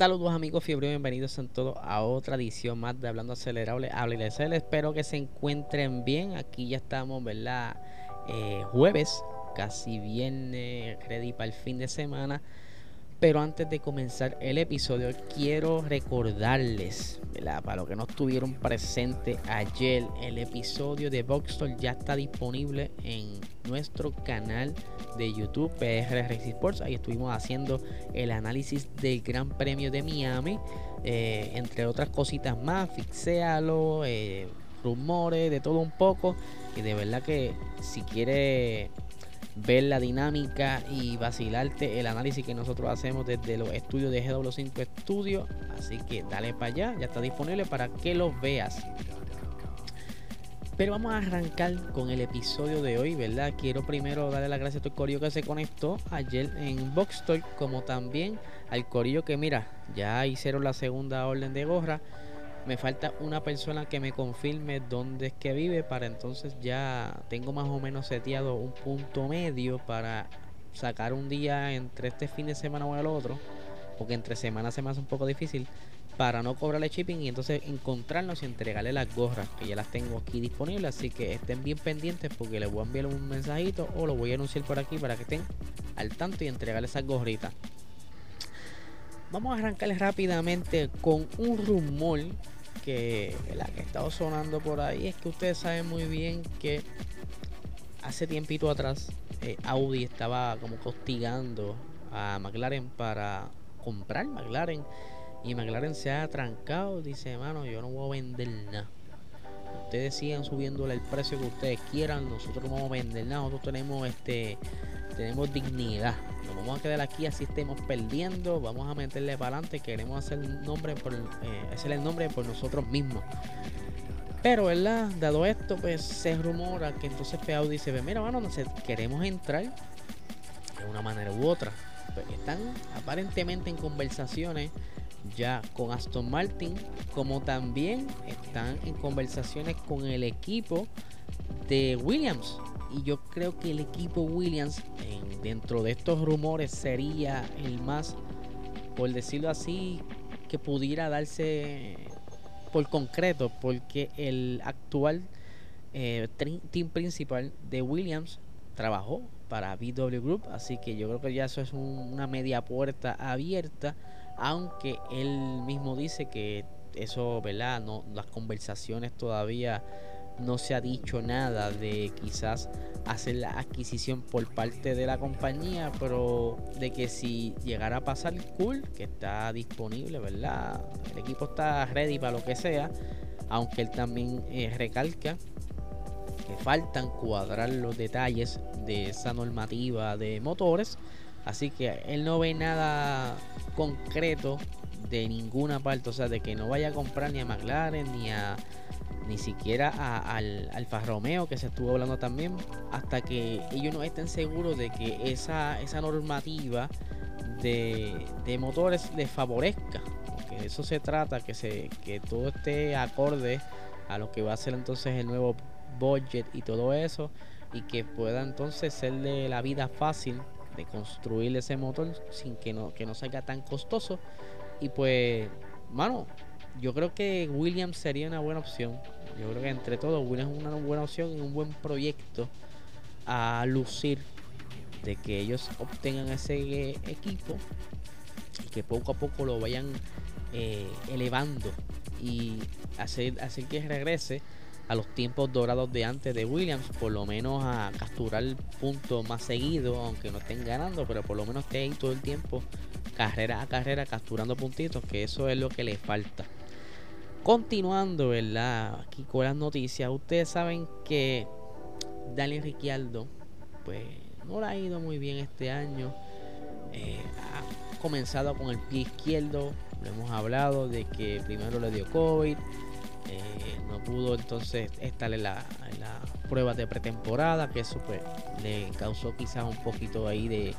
Saludos amigos fiebre, bienvenidos en todo a otra edición más de Hablando Acelerable, Habla y Espero que se encuentren bien. Aquí ya estamos, ¿verdad? Eh, jueves, casi viernes, ready para el fin de semana. Pero antes de comenzar el episodio, quiero recordarles, para los que no estuvieron presentes ayer, el episodio de Boxstore ya está disponible en nuestro canal de YouTube, PR Sports. Ahí estuvimos haciendo el análisis del Gran Premio de Miami, eh, entre otras cositas más, fixéalo, eh, rumores, de todo un poco. Y de verdad que si quiere ver la dinámica y vacilarte el análisis que nosotros hacemos desde los estudios de GW5 Studio. Así que dale para allá, ya está disponible para que lo veas. Pero vamos a arrancar con el episodio de hoy, ¿verdad? Quiero primero darle las gracias a todo el corillo que se conectó ayer en Box como también al corillo que, mira, ya hicieron la segunda orden de gorra me falta una persona que me confirme dónde es que vive para entonces ya tengo más o menos seteado un punto medio para sacar un día entre este fin de semana o el otro, porque entre semanas se me hace un poco difícil, para no cobrarle shipping y entonces encontrarnos y entregarle las gorras, que ya las tengo aquí disponibles, así que estén bien pendientes porque les voy a enviar un mensajito o lo voy a anunciar por aquí para que estén al tanto y entregarle esas gorritas. Vamos a arrancar rápidamente con un rumor que la que ha estado sonando por ahí. Es que ustedes saben muy bien que hace tiempito atrás eh, Audi estaba como castigando a McLaren para comprar McLaren. Y McLaren se ha trancado dice hermano yo no voy a vender nada. Ustedes sigan subiéndole el precio que ustedes quieran. Nosotros no vamos a vender nada. Nosotros tenemos este tenemos dignidad. Nos vamos a quedar aquí así estemos perdiendo. Vamos a meterle para adelante. Queremos hacer el nombre por, eh, hacer el nombre por nosotros mismos. Pero, ¿verdad? Dado esto, pues se rumora que entonces Peau dice, mira, bueno, no sé, queremos entrar de una manera u otra. Pues están aparentemente en conversaciones ya con Aston Martin, como también están en conversaciones con el equipo de Williams. Y yo creo que el equipo Williams, dentro de estos rumores, sería el más, por decirlo así, que pudiera darse por concreto, porque el actual eh, team principal de Williams trabajó para BW Group, así que yo creo que ya eso es una media puerta abierta, aunque él mismo dice que eso, ¿verdad? No, las conversaciones todavía no se ha dicho nada de quizás hacer la adquisición por parte de la compañía, pero de que si llegara a pasar cool, que está disponible, ¿verdad? El equipo está ready para lo que sea, aunque él también eh, recalca que faltan cuadrar los detalles de esa normativa de motores, así que él no ve nada concreto de ninguna parte, o sea, de que no vaya a comprar ni a McLaren ni a ni siquiera al Alfa Romeo que se estuvo hablando también, hasta que ellos no estén seguros de que esa, esa normativa de, motores les favorezca. Porque eso se trata, que, se, que todo esté acorde a lo que va a ser entonces el nuevo budget y todo eso, y que pueda entonces serle la vida fácil de construir ese motor sin que no, que no salga tan costoso. Y pues, mano, yo creo que Williams sería una buena opción. Yo creo que entre todos Williams es una buena opción y un buen proyecto a lucir de que ellos obtengan ese equipo y que poco a poco lo vayan eh, elevando y hacer, hacer que regrese a los tiempos dorados de antes de Williams, por lo menos a capturar puntos más seguidos, aunque no estén ganando, pero por lo menos esté ahí todo el tiempo, carrera a carrera, capturando puntitos, que eso es lo que le falta. Continuando, ¿verdad? Aquí con las noticias. Ustedes saben que Daniel Ricciardo, pues no le ha ido muy bien este año. Eh, ha comenzado con el pie izquierdo. Lo hemos hablado de que primero le dio COVID. Eh, no pudo entonces estar en la, prueba de pretemporada. Que eso pues le causó quizás un poquito ahí de,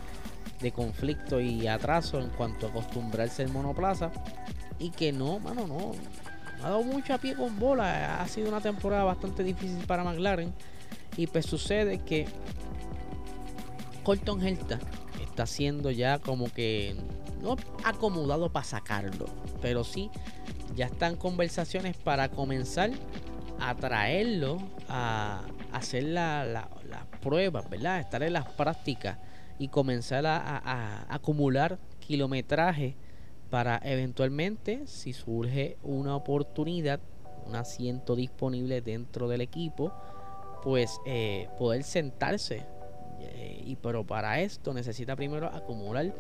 de conflicto y atraso en cuanto a acostumbrarse al monoplaza. Y que no, mano, no ha dado mucho a pie con bola. Ha sido una temporada bastante difícil para McLaren. Y pues sucede que Colton Herta está haciendo ya como que no acomodado para sacarlo, pero sí ya están conversaciones para comenzar a traerlo a hacer las la, pruebas, ¿verdad? Estar en las prácticas y comenzar a, acumular kilometraje para eventualmente, si surge una oportunidad, un asiento disponible dentro del equipo, pues eh, poder sentarse. Eh, y pero para esto necesita primero acumular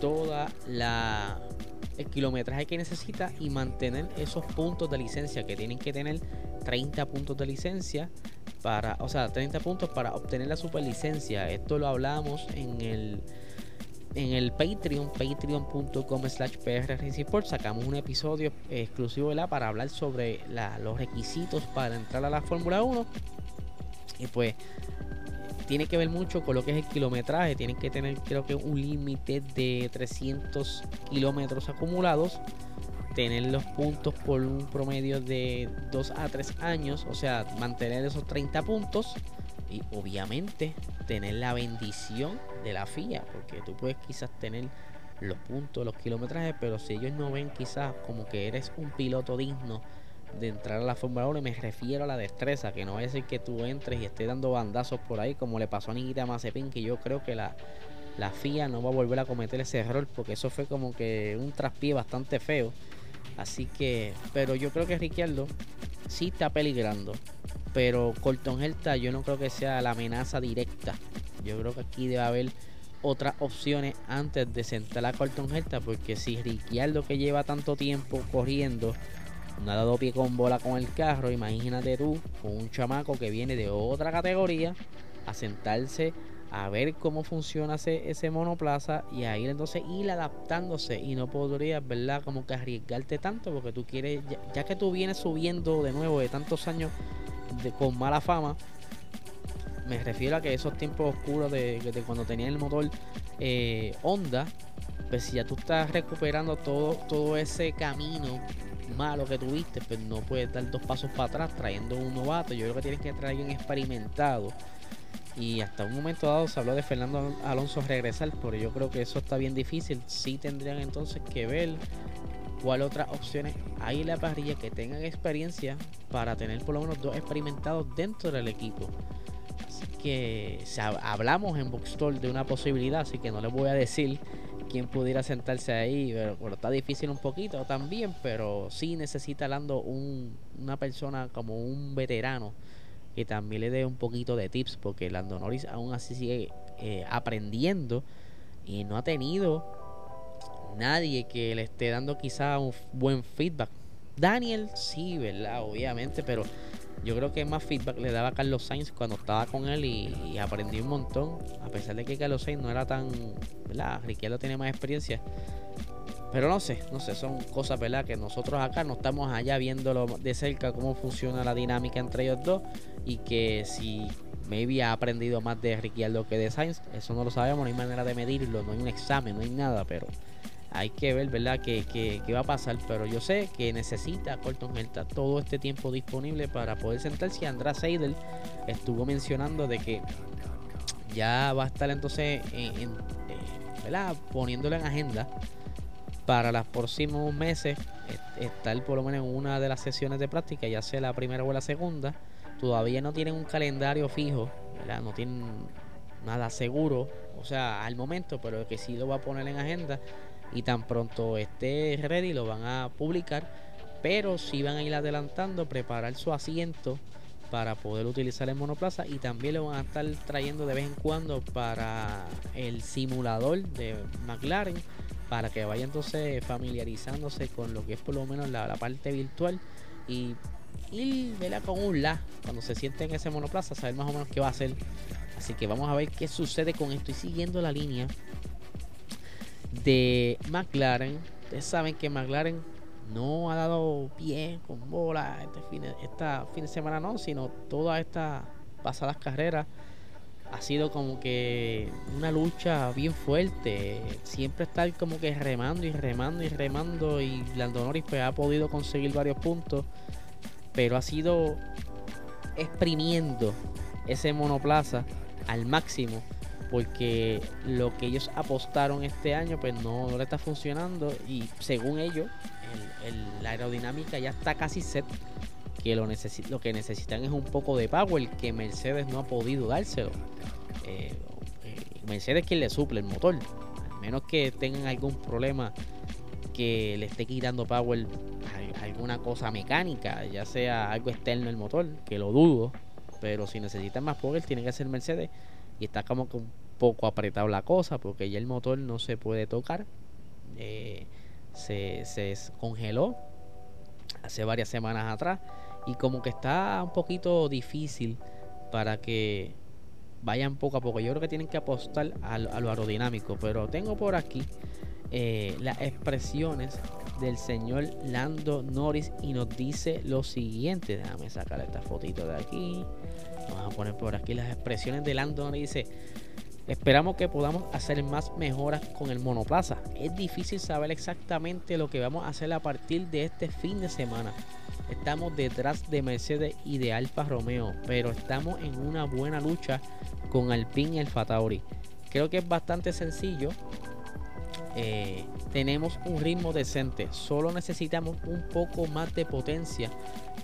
toda la el kilometraje que necesita y mantener esos puntos de licencia que tienen que tener 30 puntos de licencia para, o sea, 30 puntos para obtener la superlicencia. Esto lo hablamos en el en el Patreon, patreon.com slash Sacamos un episodio exclusivo la para hablar sobre los requisitos para entrar a la Fórmula 1. Y pues tiene que ver mucho con lo que es el kilometraje. Tienen que tener creo que un límite de 300 kilómetros acumulados. Tener los puntos por un promedio de 2 a 3 años. O sea, mantener esos 30 puntos. Y obviamente tener la bendición de la FIA. Porque tú puedes quizás tener los puntos, los kilometrajes. Pero si ellos no ven quizás como que eres un piloto digno de entrar a la Fórmula 1 y me refiero a la destreza, que no vaya a ser que tú entres y estés dando bandazos por ahí como le pasó a Nikita Mazepin, que yo creo que la, la FIA no va a volver a cometer ese error porque eso fue como que un traspié bastante feo. Así que, pero yo creo que Ricciardo sí está peligrando. Pero Colton Herta yo no creo que sea la amenaza directa. Yo creo que aquí debe haber otras opciones antes de sentar a Colton Herta. Porque si Ricciardo que lleva tanto tiempo corriendo no ha dado pie con bola con el carro, imagínate tú un chamaco que viene de otra categoría a sentarse a ver cómo funciona ese, ese monoplaza y a ir entonces ir adaptándose y no podrías, ¿verdad? Como que arriesgarte tanto porque tú quieres, ya, que tú vienes subiendo de nuevo de tantos años de, con mala fama, me refiero a que esos tiempos oscuros de, cuando tenía el motor eh, Honda, pues si ya tú estás recuperando todo, todo ese camino malo que tuviste, pues no puedes dar dos pasos para atrás trayendo un novato. Yo creo que tienes que traer alguien experimentado. Y hasta un momento dado se habló de Fernando Alonso regresar, pero yo creo que eso está bien difícil. Sí tendrían entonces que ver cuál otras opciones hay en la parrilla que tengan experiencia para tener por lo menos dos experimentados dentro del equipo. Así que hablamos en Bookstore de una posibilidad, así que no les voy a decir quién pudiera sentarse ahí, pero, está difícil un poquito también, pero sí necesita Lando un, una persona como un veterano que también le dé un poquito de tips, porque Lando Norris aún así sigue eh, aprendiendo y no ha tenido nadie que le esté dando quizá un buen feedback. Daniel sí, ¿verdad? Obviamente, pero yo creo que más feedback le daba a Carlos Sainz cuando estaba con él y, aprendí un montón. A pesar de que Carlos Sainz no era tan. ¿verdad? Riquelme tiene más experiencia. Pero no sé, no sé, son cosas, ¿verdad? Que nosotros acá no estamos allá viéndolo de cerca cómo funciona la dinámica entre ellos dos. Y que si maybe ha aprendido más de Ricciardo que de Sainz, eso no lo sabemos, no hay manera de medirlo, no hay un examen, no hay nada, pero hay que ver, ¿verdad?, qué, va a pasar. Pero yo sé que necesita Colton Herta todo este tiempo disponible para poder sentarse. Y András Seidel estuvo mencionando de que ya va a estar entonces, en, eh, ¿verdad?, poniéndolo en agenda para los próximos meses. Estar por lo menos en una de las sesiones de práctica, ya sea la primera o la segunda. Todavía no tienen un calendario fijo, ¿verdad? No tienen nada seguro, o sea, al momento, pero que sí lo va a poner en agenda y tan pronto esté ready lo van a publicar, pero si van a ir adelantando, preparar su asiento para poder utilizar el monoplaza y también lo van a estar trayendo de vez en cuando para el simulador de McLaren para que vaya entonces familiarizándose con lo que es por lo menos la, parte virtual y ir con un la cuando se siente en ese monoplaza saber más o menos qué va a hacer. Así que vamos a ver qué sucede con esto y siguiendo la línea de McLaren. Ustedes saben que McLaren no ha dado pie con bola este fin esta fin de semana, no, sino todas estas pasadas carreras. Ha sido como que una lucha bien fuerte. Siempre estar como que remando y remando y remando. Y Lando Norris pues, ha podido conseguir varios puntos. Pero ha sido exprimiendo ese monoplaza al máximo porque lo que ellos apostaron este año pues no, le está funcionando y según ellos la aerodinámica ya está casi set que lo, lo que necesitan es un poco de power que Mercedes no ha podido dárselo. Eh, eh, Mercedes quien le suple el motor al menos que tengan algún problema que le esté quitando power alguna cosa mecánica ya sea algo externo el motor que lo dudo pero si necesitan más power tiene que ser Mercedes y está como que un poco apretado la cosa porque ya el motor no se puede tocar. Eh, se, se congeló hace varias semanas atrás y como que está un poquito difícil para que vayan poco a poco. Yo creo que tienen que apostar a, lo aerodinámico, pero tengo por aquí eh, las expresiones del señor Lando Norris y nos dice lo siguiente. Déjame sacar esta fotito de aquí. Vamos a poner por aquí las expresiones de Lando Norris. Dice, esperamos que podamos hacer más mejoras con el monoplaza. Es difícil saber exactamente lo que vamos a hacer a partir de este fin de semana. Estamos detrás de Mercedes y de Alfa Romeo, pero estamos en una buena lucha con Alpine y el Fatauri. Creo que es bastante sencillo eh, tenemos un ritmo decente. Solo necesitamos un poco más de potencia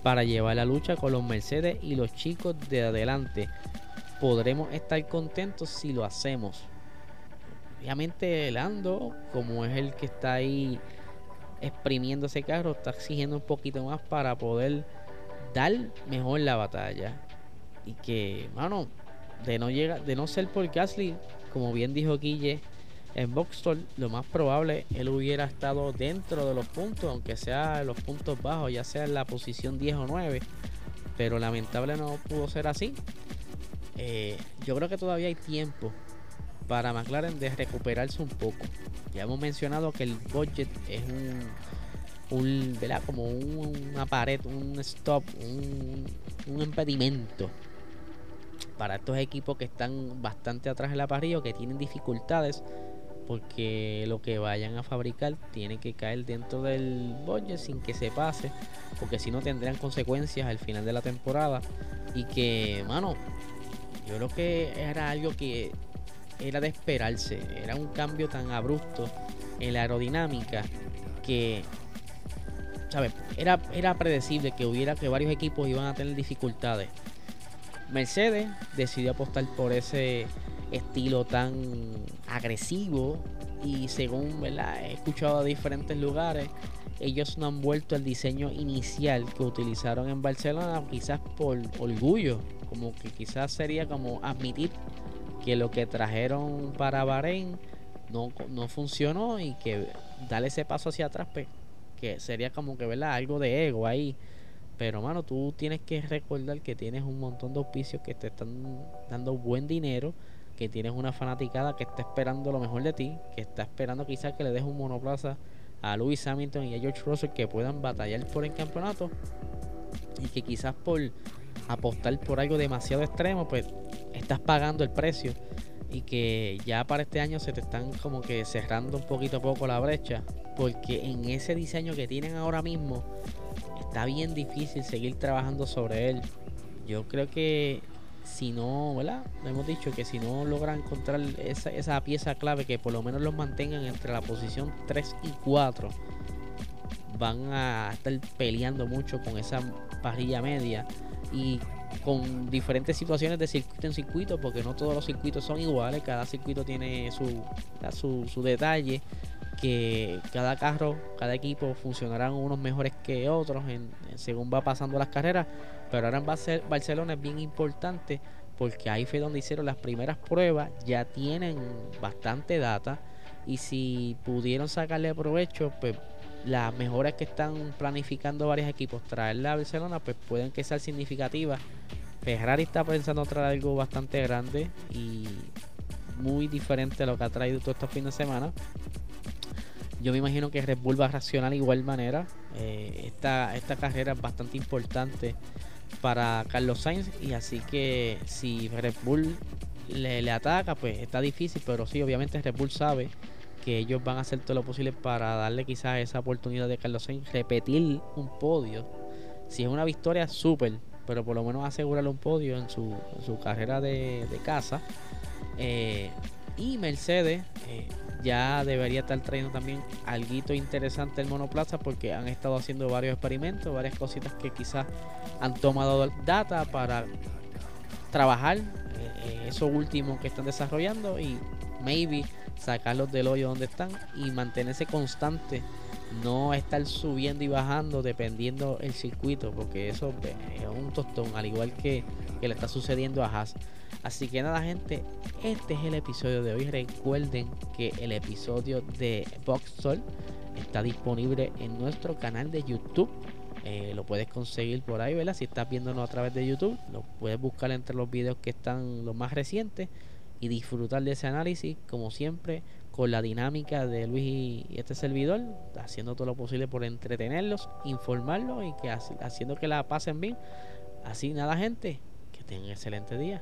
para llevar la lucha con los Mercedes y los chicos de adelante. Podremos estar contentos si lo hacemos. Obviamente Lando, como es el que está ahí exprimiendo ese carro, está exigiendo un poquito más para poder dar mejor la batalla. Y que, mano, de no llega, de no ser por Gasly, como bien dijo Guille, en Boxstore lo más probable él hubiera estado dentro de los puntos, aunque sea los puntos bajos, ya sea en la posición 10 o 9, pero lamentable no pudo ser así. Eh, yo creo que todavía hay tiempo para McLaren de recuperarse un poco. Ya hemos mencionado que el budget es un, un como una pared, un stop, un, un impedimento para estos equipos que están bastante atrás en la parrilla que tienen dificultades porque lo que vayan a fabricar tiene que caer dentro del budget sin que se pase, porque si no tendrían consecuencias al final de la temporada. Y que, mano, yo creo que era algo que era de esperarse, era un cambio tan abrupto en la aerodinámica que, ¿sabes? Era, era predecible que hubiera que varios equipos iban a tener dificultades. Mercedes decidió apostar por ese estilo tan agresivo y según ¿verdad? he escuchado a diferentes lugares, ellos no han vuelto al diseño inicial que utilizaron en Barcelona, quizás por orgullo, como que quizás sería como admitir que lo que trajeron para Bahrein no, no funcionó y que darle ese paso hacia atrás, pues, que sería como que ¿verdad? algo de ego ahí. Pero mano, tú tienes que recordar que tienes un montón de auspicios que te están dando buen dinero que tienes una fanaticada que está esperando lo mejor de ti, que está esperando quizás que le des un monoplaza a Lewis Hamilton y a George Russell que puedan batallar por el campeonato y que quizás por apostar por algo demasiado extremo, pues estás pagando el precio y que ya para este año se te están como que cerrando un poquito a poco la brecha, porque en ese diseño que tienen ahora mismo está bien difícil seguir trabajando sobre él. Yo creo que si no, ¿verdad? Hemos dicho que si no logran encontrar esa, esa pieza clave que por lo menos los mantengan entre la posición 3 y 4, van a estar peleando mucho con esa parrilla media y con diferentes situaciones de circuito en circuito, porque no todos los circuitos son iguales, cada circuito tiene su, su, su detalle que cada carro, cada equipo funcionarán unos mejores que otros en, según va pasando las carreras, pero ahora en Barcelona es bien importante porque ahí fue donde hicieron las primeras pruebas, ya tienen bastante data y si pudieron sacarle provecho, pues las mejoras que están planificando varios equipos traerla a Barcelona, pues pueden que sean significativas. Ferrari está pensando traer algo bastante grande y muy diferente a lo que ha traído todo este fin de semana. Yo me imagino que Red Bull va a reaccionar de igual manera. Eh, esta, esta carrera es bastante importante para Carlos Sainz y así que si Red Bull le, ataca, pues está difícil, pero sí, obviamente Red Bull sabe que ellos van a hacer todo lo posible para darle quizás esa oportunidad de Carlos Sainz repetir un podio. Si es una victoria, súper, pero por lo menos asegurarle un podio en su, carrera de, de casa Eh, y Mercedes eh, ya debería estar trayendo también algo interesante el monoplaza porque han estado haciendo varios experimentos, varias cositas que quizás han tomado data para trabajar eh, eso último que están desarrollando y maybe sacarlos del hoyo donde están y mantenerse constante no estar subiendo y bajando dependiendo el circuito porque eso es un tostón al igual que, que le está sucediendo a Haas Así que nada, gente, este es el episodio de hoy. Recuerden que el episodio de Sol está disponible en nuestro canal de YouTube. Eh, lo puedes conseguir por ahí, ¿verdad? Si estás viéndonos a través de YouTube, lo puedes buscar entre los videos que están los más recientes y disfrutar de ese análisis, como siempre, con la dinámica de Luis y este servidor, haciendo todo lo posible por entretenerlos, informarlos y que haciendo que la pasen bien. Así nada, gente, que tengan un excelente día.